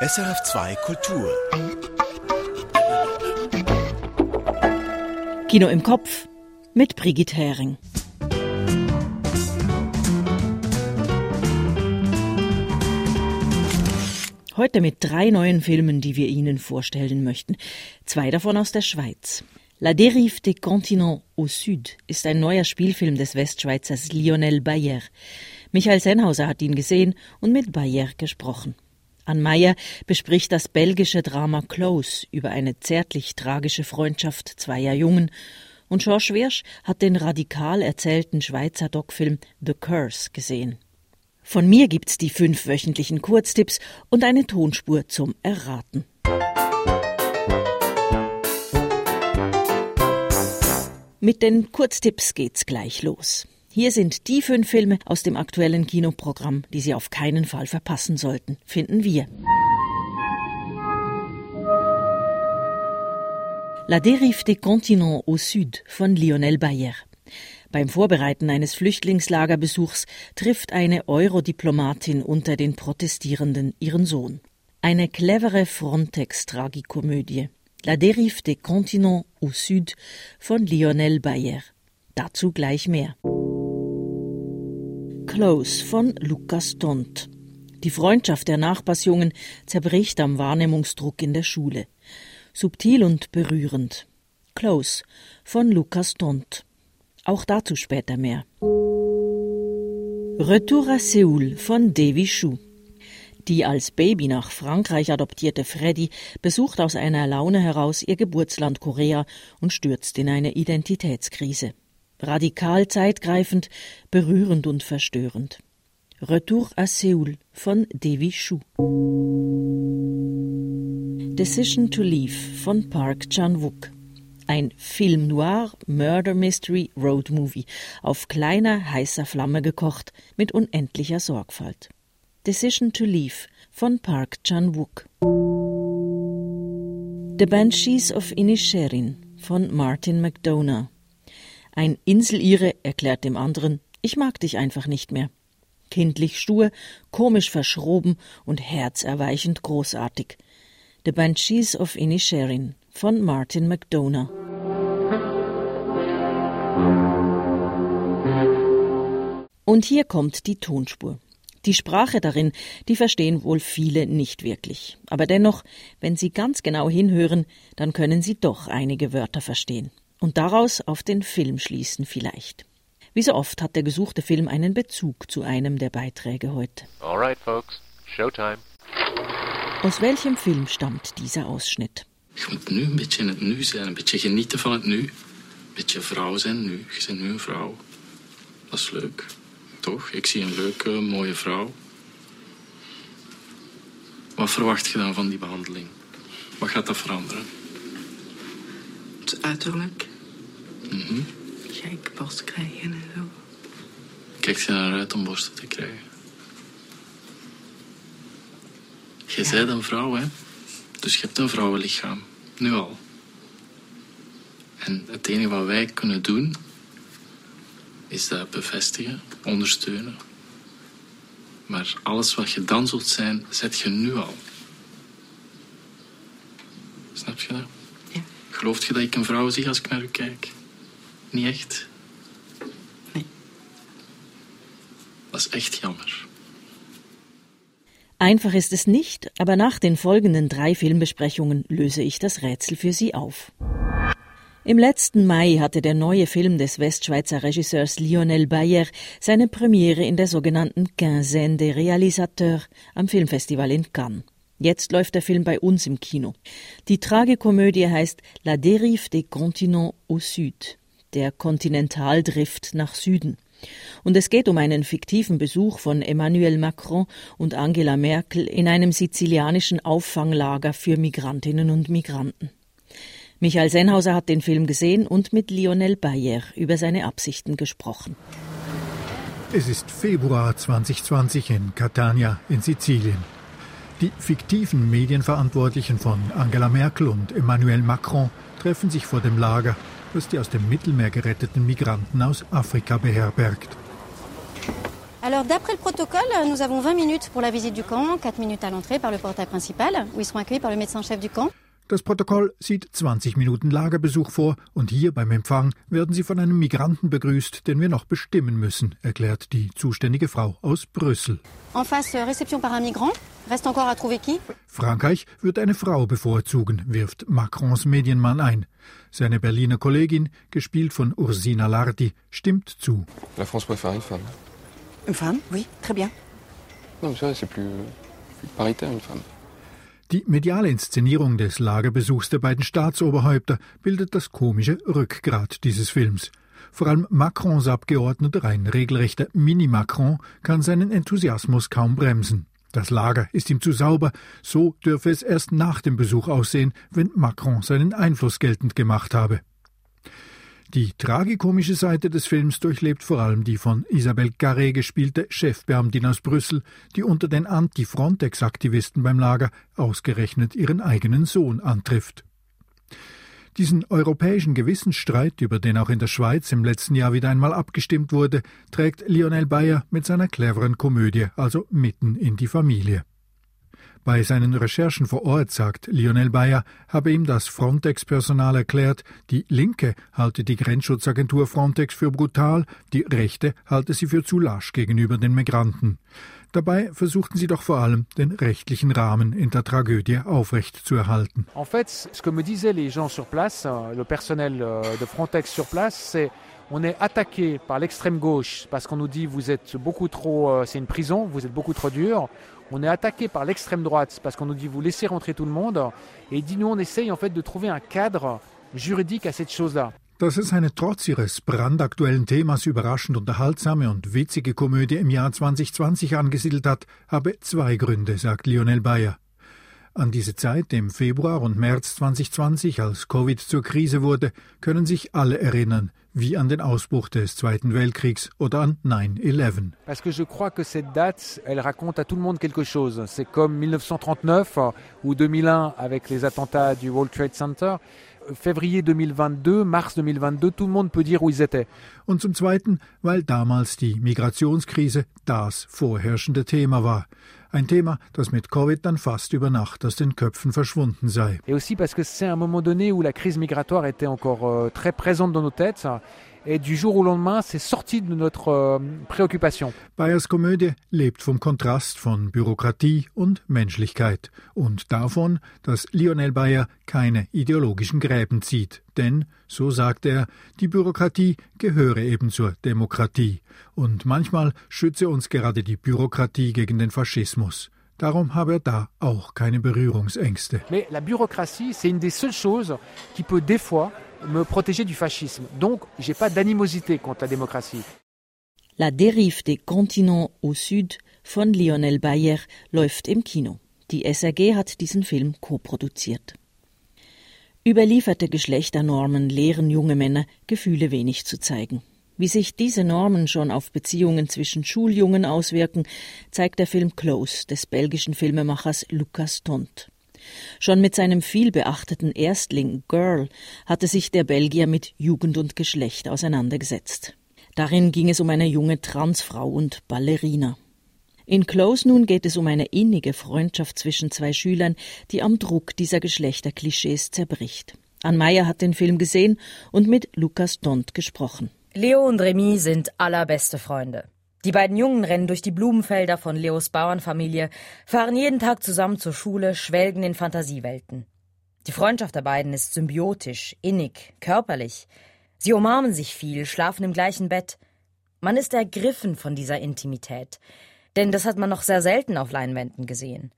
SRF2 Kultur. Kino im Kopf mit Brigitte Hering. Heute mit drei neuen Filmen, die wir Ihnen vorstellen möchten. Zwei davon aus der Schweiz. La Dérive des Continents au Sud ist ein neuer Spielfilm des Westschweizers Lionel Bayer. Michael Sennhauser hat ihn gesehen und mit Bayer gesprochen. Ann Meyer bespricht das belgische Drama Close über eine zärtlich tragische Freundschaft zweier Jungen und George Wirsch hat den radikal erzählten Schweizer Doc-Film The Curse gesehen. Von mir gibt's die fünf wöchentlichen Kurztipps und eine Tonspur zum Erraten. Mit den Kurztipps geht's gleich los. Hier sind die fünf Filme aus dem aktuellen Kinoprogramm, die Sie auf keinen Fall verpassen sollten, finden wir. La dérive des continents au Sud von Lionel Bayer. Beim Vorbereiten eines Flüchtlingslagerbesuchs trifft eine Eurodiplomatin unter den Protestierenden ihren Sohn. Eine clevere Frontex-Tragikomödie. La dérive des continents au Sud von Lionel Bayer. Dazu gleich mehr. Close von Lukas Dont. Die Freundschaft der Nachbarsjungen zerbricht am Wahrnehmungsdruck in der Schule. Subtil und berührend. Close von Lukas Dont. Auch dazu später mehr. Retour à Seoul von Devi Shu. Die als Baby nach Frankreich adoptierte Freddy besucht aus einer Laune heraus ihr Geburtsland Korea und stürzt in eine Identitätskrise. Radikal zeitgreifend, berührend und verstörend. Retour à Seoul von Devi Shu. Decision to Leave von Park Chan-wook. Ein Film noir, Murder Mystery, Road Movie, auf kleiner, heißer Flamme gekocht, mit unendlicher Sorgfalt. Decision to Leave von Park Chan-wook. The Banshees of Inisherin von Martin McDonough. Ein Inselire erklärt dem anderen, ich mag dich einfach nicht mehr. Kindlich stur, komisch verschroben und herzerweichend großartig. The Banshees of Inisherin von Martin McDonough. Und hier kommt die Tonspur. Die Sprache darin, die verstehen wohl viele nicht wirklich. Aber dennoch, wenn Sie ganz genau hinhören, dann können Sie doch einige Wörter verstehen. Und daraus auf den Film schließen vielleicht. Wie so oft hat der gesuchte Film einen Bezug zu einem der Beiträge heute. All right, folks. Showtime. Aus welchem Film stammt dieser Ausschnitt? Je moet nu een beetje in het nu zijn, een beetje genieten van het nu. Een beetje vrouw zijn nu. Je bent nu een vrouw. Dat is leuk. Toch? Ik zie een leuke, mooie vrouw. Wat verwacht je dan van die behandeling? Wat gaat dat veranderen? Het uiterlijk. Mhm. Gek borst krijgen en zo. Kijkt je naar uit om borsten te krijgen? Je bent een vrouw, hè? Dus je hebt een vrouwenlichaam. Nu al. En het enige wat wij kunnen doen, is dat bevestigen, ondersteunen. Maar alles wat je dan zult zijn, zet je nu al. Snap je dat? Gelooft je dat ik een vrouw zie als ik naar u kijk? Niet echt? Nee. Dat is echt jammer. Einfach ist es nicht, aber nach den folgenden drei Filmbesprechungen löse ich das Rätsel für Sie auf. Im letzten Mai hatte der neue Film des Westschweizer Regisseurs Lionel Bayer seine Premiere in der sogenannten Quinzaine des Réalisateurs am Filmfestival in Cannes. Jetzt läuft der Film bei uns im Kino. Die Tragikomödie heißt La dérive des continents au Sud, der Kontinentaldrift nach Süden. Und es geht um einen fiktiven Besuch von Emmanuel Macron und Angela Merkel in einem sizilianischen Auffanglager für Migrantinnen und Migranten. Michael Sennhauser hat den Film gesehen und mit Lionel Bayer über seine Absichten gesprochen. Es ist Februar 2020 in Catania in Sizilien. Die fiktiven Medienverantwortlichen von Angela Merkel und Emmanuel Macron treffen sich vor dem Lager, das die aus dem Mittelmeer geretteten Migranten aus Afrika beherbergt. Alors, d'après le protocole, nous avons 20 minutes pour la visite du camp, 4 minutes à l'entrée par le portail principal, où ils seront accueillis par le médecin-chef du camp. Das Protokoll sieht 20 Minuten Lagerbesuch vor und hier beim Empfang werden Sie von einem Migranten begrüßt, den wir noch bestimmen müssen, erklärt die zuständige Frau aus Brüssel. En face, euh, réception par un migrant. Reste encore à trouver qui Frankreich wird eine Frau bevorzugen, wirft Macrons Medienmann ein. Seine Berliner Kollegin, gespielt von Ursina Lardi, stimmt zu. La France préfère une femme. Une femme Oui, très bien. Non, mais c'est vrai, c'est plus, plus paritaire une femme. Die mediale Inszenierung des Lagerbesuchs der beiden Staatsoberhäupter bildet das komische Rückgrat dieses Films. Vor allem Macrons Abgeordneter, ein regelrechter Mini-Macron, kann seinen Enthusiasmus kaum bremsen. Das Lager ist ihm zu sauber, so dürfe es erst nach dem Besuch aussehen, wenn Macron seinen Einfluss geltend gemacht habe. Die tragikomische Seite des Films durchlebt vor allem die von Isabelle Carré gespielte Chefbeamtin aus Brüssel, die unter den Anti-Frontex-Aktivisten beim Lager ausgerechnet ihren eigenen Sohn antrifft. Diesen europäischen Gewissensstreit, über den auch in der Schweiz im letzten Jahr wieder einmal abgestimmt wurde, trägt Lionel Bayer mit seiner cleveren Komödie also mitten in die Familie. Bei seinen Recherchen vor Ort sagt Lionel Bayer, habe ihm das Frontex-Personal erklärt, die Linke halte die Grenzschutzagentur Frontex für brutal, die Rechte halte sie für zu lasch gegenüber den Migranten. Dabei versuchten sie doch vor allem, den rechtlichen Rahmen in der Tragödie aufrechtzuerhalten. En fait, ce que me disaient les gens sur place, le personnel euh, de Frontex sur place, c'est on est attaqué par l'extrême gauche parce qu'on nous dit vous êtes beaucoup trop, euh, c'est une prison, vous êtes beaucoup trop dur. On est attaqué par l'extrême droite parce qu'on nous dit vous laissez rentrer tout le monde. Et dit nous on essaye en fait de trouver un cadre juridique à cette chose-là. Dass es eine trotz ihres brandaktuellen Themas überraschend unterhaltsame und witzige Komödie im Jahr 2020 angesiedelt hat, habe zwei Gründe, sagt Lionel Bayer. An diese Zeit im Februar und März 2020, als Covid zur Krise wurde, können sich alle erinnern, wie an den Ausbruch des Zweiten Weltkriegs oder an 9-11. Parce que je crois que cette date, elle raconte à tout le monde quelque chose. C'est comme 1939 euh, ou 2001 avec les attentats du World Trade Center. Février 2022, mars 2022, tout le monde peut dire où ils étaient. Und zum Zweiten, weil damals die Migrationskrise das vorherrschende Thema war. Ein Thema, das mit Covid dann fast über Nacht aus den Köpfen verschwunden sei. Et aussi parce que c'est un moment donné où la crise migratoire était encore euh, très présente dans nos têtes. Et du jour au lendemain, c'est sorti de notre euh, préoccupation. Bayers Komödie lebt vom Kontrast von Bürokratie und Menschlichkeit und davon, dass Lionel Bayer keine ideologischen Gräben zieht. Denn, so sagt er, die Bürokratie gehöre eben zur Demokratie. Und manchmal schütze uns gerade die Bürokratie gegen den Faschismus. Darum habe er da auch keine Berührungsängste. Mais la bureaucratie, c'est une des seules choses qui peut des fois me protéger du fascisme. Donc, j'ai pas d'animosité contre la démocratie. La Dérive des Continents au Sud von Lionel Bayer läuft im Kino. Die SRG hat diesen Film co-produziert. Überlieferte Geschlechternormen lehren junge Männer, Gefühle wenig zu zeigen. Wie sich diese Normen schon auf Beziehungen zwischen Schuljungen auswirken, zeigt der Film Close des belgischen Filmemachers Lucas Tont. Schon mit seinem vielbeachteten Erstling Girl hatte sich der Belgier mit Jugend und Geschlecht auseinandergesetzt. Darin ging es um eine junge Transfrau und Ballerina. In Close nun geht es um eine innige Freundschaft zwischen zwei Schülern, die am Druck dieser Geschlechterklischees zerbricht. Ann Meyer hat den Film gesehen und mit Lukas Dont gesprochen. Leo und Remy sind allerbeste Freunde. Die beiden Jungen rennen durch die Blumenfelder von Leos Bauernfamilie, fahren jeden Tag zusammen zur Schule, schwelgen in Fantasiewelten. Die Freundschaft der beiden ist symbiotisch, innig, körperlich. Sie umarmen sich viel, schlafen im gleichen Bett. Man ist ergriffen von dieser Intimität. Denn das hat man noch sehr selten auf Leinwänden gesehen.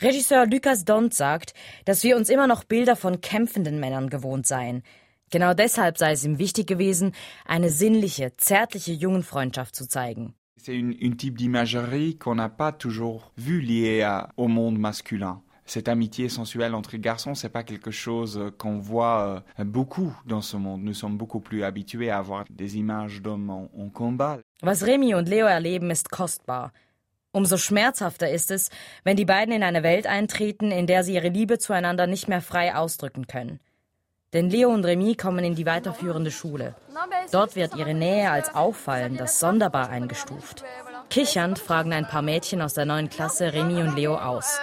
Regisseur Lucas Dont sagt, dass wir uns immer noch Bilder von kämpfenden Männern gewohnt seien. Genau deshalb sei es ihm wichtig gewesen, eine sinnliche, zärtliche Jungenfreundschaft zu zeigen. C'est une, une type d'imagerie qu'on n'a pas toujours vu liée à- au monde masculin. Cette amitié sensuelle entre garçons, c'est pas quelque chose qu'on voit euh, beaucoup dans ce monde. Nous sommes beaucoup plus habitués à avoir des images d'hommes en, en combat. Was Remy und Leo erleben, ist kostbar. Umso schmerzhafter ist es, wenn die beiden in eine Welt eintreten, in der sie ihre Liebe zueinander nicht mehr frei ausdrücken können. Denn Leo und Remy kommen in die weiterführende Schule. Dort wird ihre Nähe als auffallend, als sonderbar eingestuft. Kichernd fragen ein paar Mädchen aus der neuen Klasse Remy und Leo aus.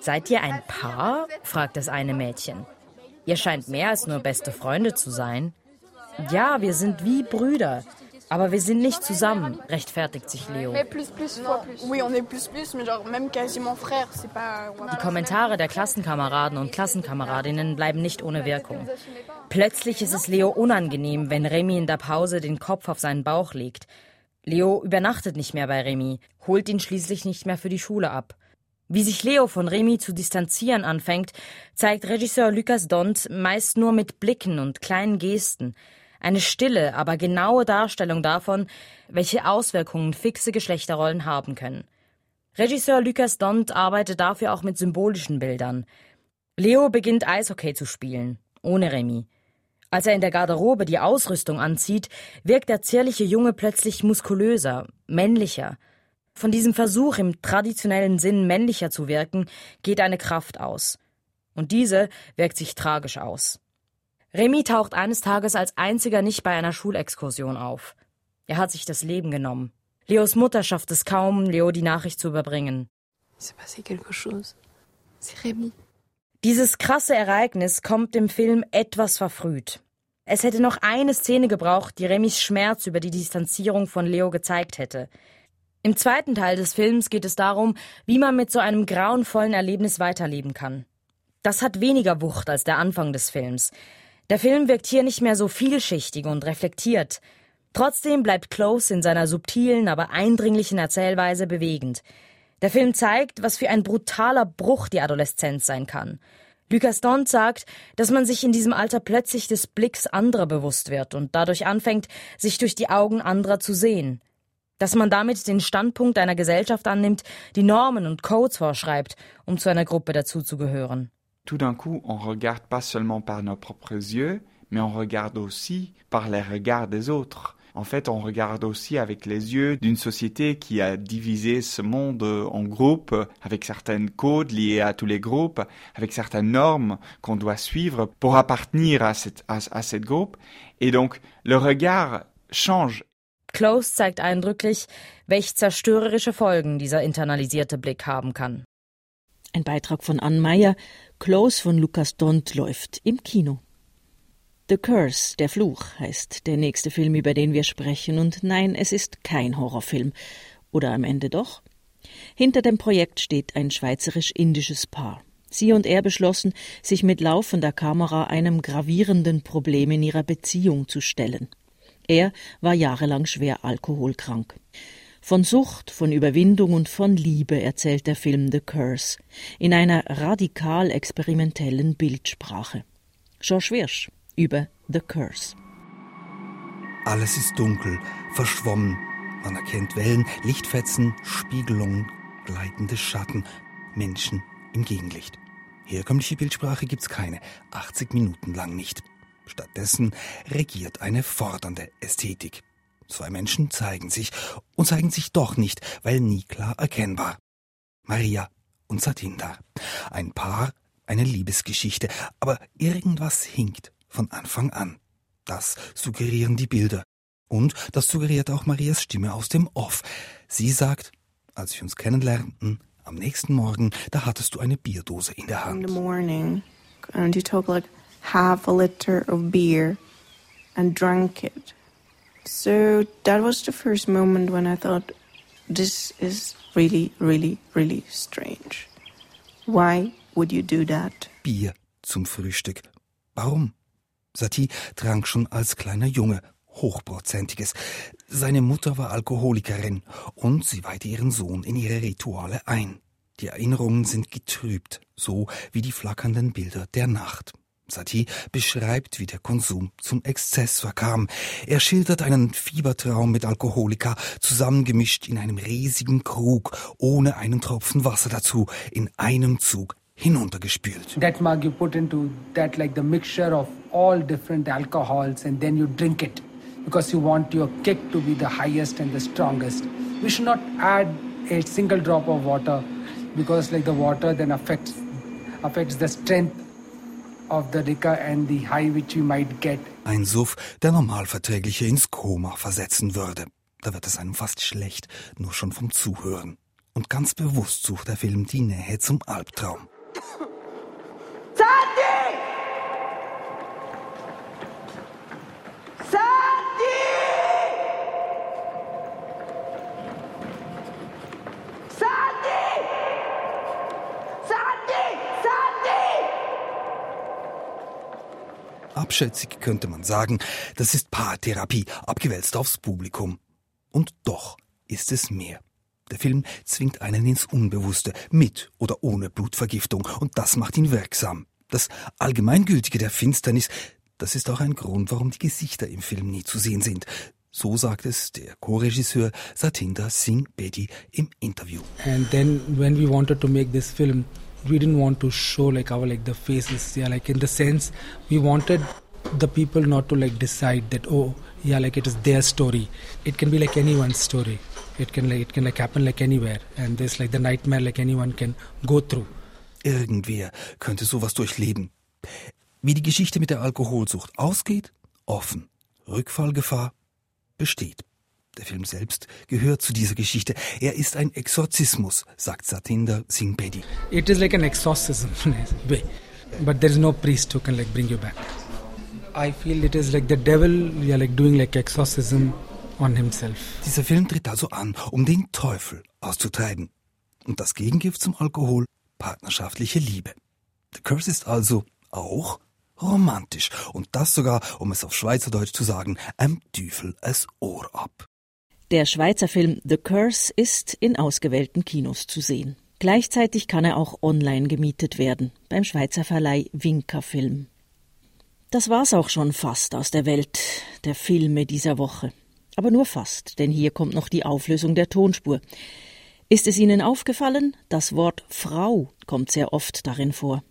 Seid ihr ein Paar? fragt das eine Mädchen. Ihr scheint mehr als nur beste Freunde zu sein. Ja, wir sind wie Brüder. Aber wir sind nicht zusammen, rechtfertigt sich Leo. Die Kommentare der Klassenkameraden und Klassenkameradinnen bleiben nicht ohne Wirkung. Plötzlich ist es Leo unangenehm, wenn Remy in der Pause den Kopf auf seinen Bauch legt. Leo übernachtet nicht mehr bei Remy, holt ihn schließlich nicht mehr für die Schule ab. Wie sich Leo von Remy zu distanzieren anfängt, zeigt Regisseur Lucas Dont meist nur mit Blicken und kleinen Gesten eine stille, aber genaue Darstellung davon, welche Auswirkungen fixe Geschlechterrollen haben können. Regisseur Lucas Dont arbeitet dafür auch mit symbolischen Bildern. Leo beginnt Eishockey zu spielen, ohne Remy. Als er in der Garderobe die Ausrüstung anzieht, wirkt der zierliche Junge plötzlich muskulöser, männlicher. Von diesem Versuch, im traditionellen Sinn männlicher zu wirken, geht eine Kraft aus. Und diese wirkt sich tragisch aus. Remy taucht eines Tages als einziger nicht bei einer Schulexkursion auf. Er hat sich das Leben genommen. Leos Mutter schafft es kaum, Leo die Nachricht zu überbringen. Dieses krasse Ereignis kommt im Film etwas verfrüht. Es hätte noch eine Szene gebraucht, die Remys Schmerz über die Distanzierung von Leo gezeigt hätte. Im zweiten Teil des Films geht es darum, wie man mit so einem grauenvollen Erlebnis weiterleben kann. Das hat weniger Wucht als der Anfang des Films. Der Film wirkt hier nicht mehr so vielschichtig und reflektiert. Trotzdem bleibt Close in seiner subtilen, aber eindringlichen Erzählweise bewegend. Der Film zeigt, was für ein brutaler Bruch die Adoleszenz sein kann. Lucas Dont sagt, dass man sich in diesem Alter plötzlich des Blicks anderer bewusst wird und dadurch anfängt, sich durch die Augen anderer zu sehen. Dass man damit den Standpunkt einer Gesellschaft annimmt, die Normen und Codes vorschreibt, um zu einer Gruppe dazuzugehören. Tout d'un coup, on regarde pas seulement par nos propres yeux, mais on regarde aussi par les regards des autres. En fait, on regarde aussi avec les yeux d'une société qui a divisé ce monde en groupes, avec certaines codes liées à tous les groupes, avec certaines normes qu'on doit suivre pour appartenir à cette, à, à cette groupe. Et donc, le regard change. Close zeigt eindrücklich, welch zerstörerische Folgen dieser internalisierte Blick haben kann. Ein Beitrag von Ann Meyer, Close von Lukas Dont läuft im Kino. The Curse, der Fluch, heißt der nächste Film, über den wir sprechen. Und nein, es ist kein Horrorfilm. Oder am Ende doch? Hinter dem Projekt steht ein schweizerisch-indisches Paar. Sie und er beschlossen, sich mit laufender Kamera einem gravierenden Problem in ihrer Beziehung zu stellen. Er war jahrelang schwer alkoholkrank. Von Sucht, von Überwindung und von Liebe erzählt der Film The Curse in einer radikal experimentellen Bildsprache. George Wirsch über The Curse. Alles ist dunkel, verschwommen. Man erkennt Wellen, Lichtfetzen, Spiegelungen, gleitende Schatten, Menschen im Gegenlicht. Herkömmliche Bildsprache gibt's keine, 80 Minuten lang nicht. Stattdessen regiert eine fordernde Ästhetik. Zwei Menschen zeigen sich und zeigen sich doch nicht, weil nie klar erkennbar. Maria und Satinda. Ein Paar, eine Liebesgeschichte, aber irgendwas hinkt von Anfang an. Das suggerieren die Bilder. Und das suggeriert auch Marias Stimme aus dem Off. Sie sagt, als wir uns kennenlernten, am nächsten Morgen, da hattest du eine Bierdose in der Hand. In the morning, and you took like half a liter of beer and drank it. So that was the first moment when I thought, this is really, really, really strange. Why would you do that? Bier zum Frühstück. Warum? Satie trank schon als kleiner Junge hochprozentiges. Seine Mutter war Alkoholikerin und sie weihte ihren Sohn in ihre Rituale ein. Die Erinnerungen sind getrübt, so wie die flackernden Bilder der Nacht. Satie beschreibt, wie der Konsum zum Exzess verkam. Er schildert einen Fiebertraum mit Alkoholika, zusammengemischt in einem riesigen Krug, ohne einen Tropfen Wasser dazu, in einem Zug hinuntergespült. That mug you put into that like the mixture of all different alcohols and then you drink it because you want your kick to be the highest and the strongest. We should not add a single drop of water because like the water then affects affects the strength ein Suff, der Normalverträgliche ins Koma versetzen würde. Da wird es einem fast schlecht, nur schon vom Zuhören. Und ganz bewusst sucht der Film die Nähe zum Albtraum. Abschätzig könnte man sagen, das ist Paartherapie, abgewälzt aufs Publikum. Und doch ist es mehr. Der Film zwingt einen ins Unbewusste, mit oder ohne Blutvergiftung, und das macht ihn wirksam. Das Allgemeingültige der Finsternis, das ist auch ein Grund, warum die Gesichter im Film nie zu sehen sind. So sagt es der Co-Regisseur Satinder Singh Bedi im Interview. And then when we wanted to make this film, we didn't want to show like our like the faces, yeah, like in the sense we wanted the people not to like decide that oh yeah like it is their story. It can be like anyone's story. It can like it can like happen like anywhere. And there's like the nightmare like anyone can go through. Irgendwer könnte sowas durchleben. Wie die geschichte mit der alkoholsucht ausgeht offen. Rückfallgefahr besteht der Film selbst gehört zu dieser Geschichte. Er ist ein Exorzismus, sagt Satinder Singh Bedi. It is like an exorcism, but there is no priest who can like bring you back. I feel it is like the devil, yeah, like doing like exorcism on himself. Dieser Film tritt also an, um den Teufel auszutreiben. Und das Gegengift zum Alkohol, partnerschaftliche Liebe. The Curse ist also auch romantisch. Und das sogar, um es auf Schweizerdeutsch zu sagen, am Teufel es Ohr ab. Der Schweizer Film The Curse ist in ausgewählten Kinos zu sehen. Gleichzeitig kann er auch online gemietet werden, beim Schweizer Verleih Winker Film. Das war's auch schon fast aus der Welt der Filme dieser Woche. Aber nur fast, denn hier kommt noch die Auflösung der Tonspur. Ist es Ihnen aufgefallen? Das Wort Frau kommt sehr oft darin vor.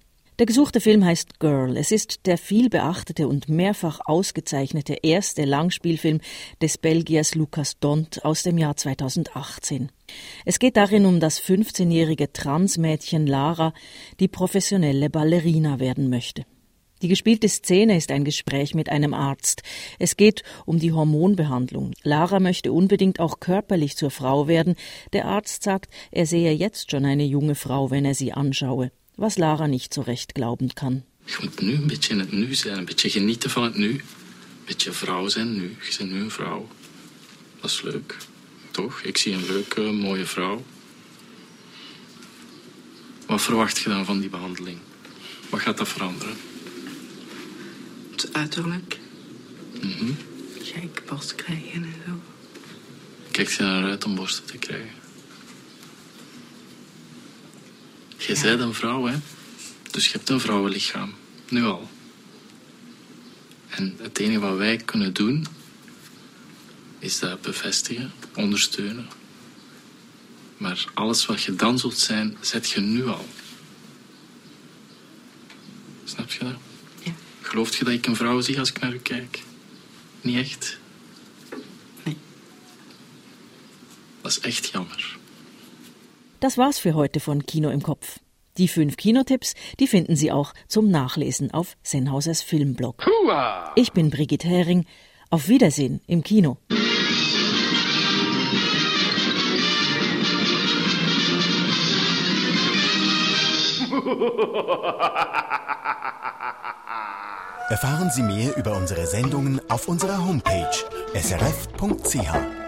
Der gesuchte Film heißt Girl. Es ist der viel beachtete und mehrfach ausgezeichnete erste Langspielfilm des Belgiers Lucas Dont aus dem Jahr 2018. Es geht darin um das 15-jährige Transmädchen Lara, die professionelle Ballerina werden möchte. Die gespielte Szene ist ein Gespräch mit einem Arzt. Es geht um die Hormonbehandlung. Lara möchte unbedingt auch körperlich zur Frau werden. Der Arzt sagt, er sehe jetzt schon eine junge Frau, wenn er sie anschaue, was Lara nicht so recht glauben kann. Ich moet nu een beetje in het nu zijn, een beetje genieten van het nu. Een beetje vrouw zijn nu. Je bent nu een vrouw. Dat is leuk, toch? Ik zie een leuke, mooie vrouw. Wat verwacht je dan van die behandeling? Wat gaat dat veranderen? Het uiterlijk. Mhm. Geikborst krijgen en zo. Kijkt je naar uit om borsten te krijgen? Je bent een vrouw, hè? Dus je hebt een vrouwenlichaam. Nu al. En het enige wat wij kunnen doen, is dat bevestigen, ondersteunen. Maar alles wat je dan zult zijn, zet je nu al. Snap je dat? Ja. Gelooft je dat ik een vrouw zie als ik naar u kijk? Niet echt? Nee. Dat is echt jammer. Das war's für heute von Kino im Kopf. Die fünf Kinotipps, die finden Sie auch zum Nachlesen auf Sennhausers Filmblog. Ich bin Brigitte Hering. Auf Wiedersehen im Kino. Erfahren Sie mehr über unsere Sendungen auf unserer Homepage srf.ch.